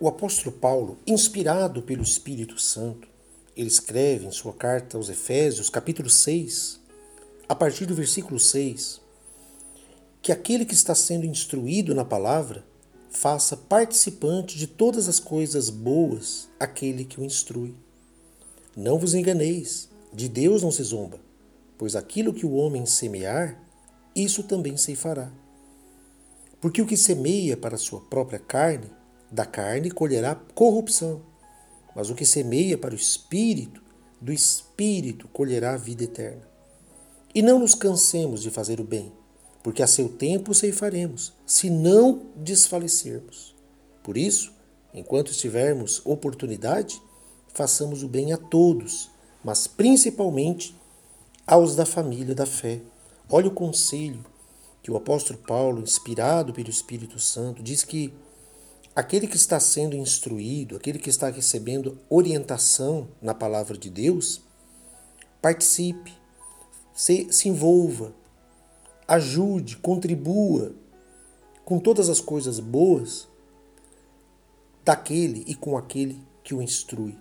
O apóstolo Paulo, inspirado pelo Espírito Santo, ele escreve em sua carta aos Efésios, capítulo 6, a partir do versículo 6, que aquele que está sendo instruído na palavra faça participante de todas as coisas boas aquele que o instrui. Não vos enganeis, de Deus não se zomba, pois aquilo que o homem semear, isso também se fará. Porque o que semeia para a sua própria carne, da carne colherá corrupção, mas o que semeia para o espírito, do espírito colherá a vida eterna. E não nos cansemos de fazer o bem, porque a seu tempo ceifaremos, se não desfalecermos. Por isso, enquanto tivermos oportunidade, façamos o bem a todos, mas principalmente aos da família da fé. Olha o conselho que o apóstolo Paulo, inspirado pelo Espírito Santo, diz que aquele que está sendo instruído, aquele que está recebendo orientação na palavra de Deus, participe, se, se envolva, ajude, contribua com todas as coisas boas daquele e com aquele que o instrui.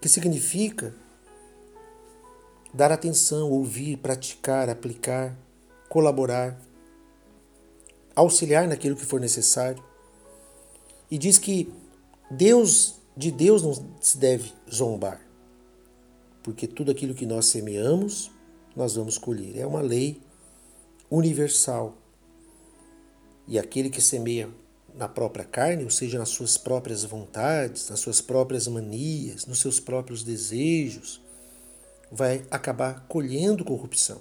Que significa dar atenção, ouvir, praticar, aplicar, colaborar, auxiliar naquilo que for necessário. E diz que Deus, de Deus não se deve zombar, porque tudo aquilo que nós semeamos, nós vamos colher. É uma lei universal. E aquele que semeia na própria carne, ou seja, nas suas próprias vontades, nas suas próprias manias, nos seus próprios desejos, vai acabar colhendo corrupção.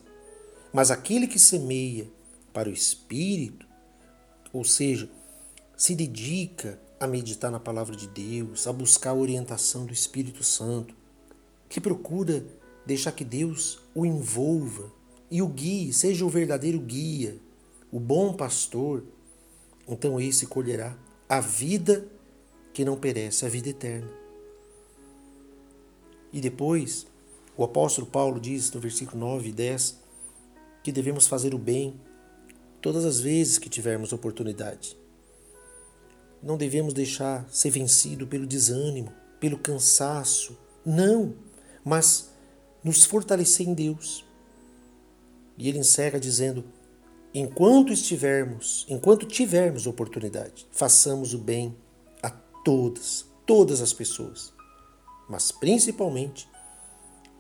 Mas aquele que semeia para o espírito, ou seja, se dedica a meditar na palavra de Deus, a buscar a orientação do Espírito Santo, que procura deixar que Deus o envolva e o guie, seja o verdadeiro guia, o bom pastor, então esse colherá a vida que não perece, a vida eterna. E depois, o apóstolo Paulo diz no versículo 9 e 10 que devemos fazer o bem todas as vezes que tivermos oportunidade. Não devemos deixar ser vencido pelo desânimo, pelo cansaço. Não, mas nos fortalecer em Deus e ele encerra dizendo: enquanto estivermos, enquanto tivermos oportunidade, façamos o bem a todas, todas as pessoas, mas principalmente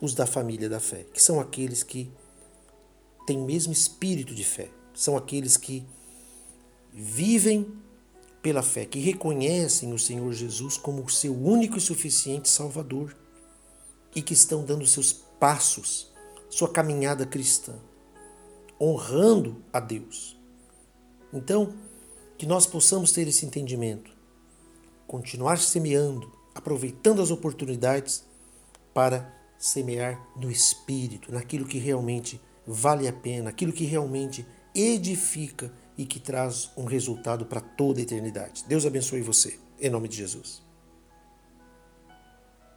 os da família da fé, que são aqueles que têm mesmo espírito de fé, são aqueles que vivem pela fé, que reconhecem o Senhor Jesus como seu único e suficiente Salvador e que estão dando seus passos, sua caminhada cristã honrando a Deus. Então, que nós possamos ter esse entendimento, continuar semeando, aproveitando as oportunidades para semear no espírito, naquilo que realmente vale a pena, aquilo que realmente edifica e que traz um resultado para toda a eternidade. Deus abençoe você, em nome de Jesus.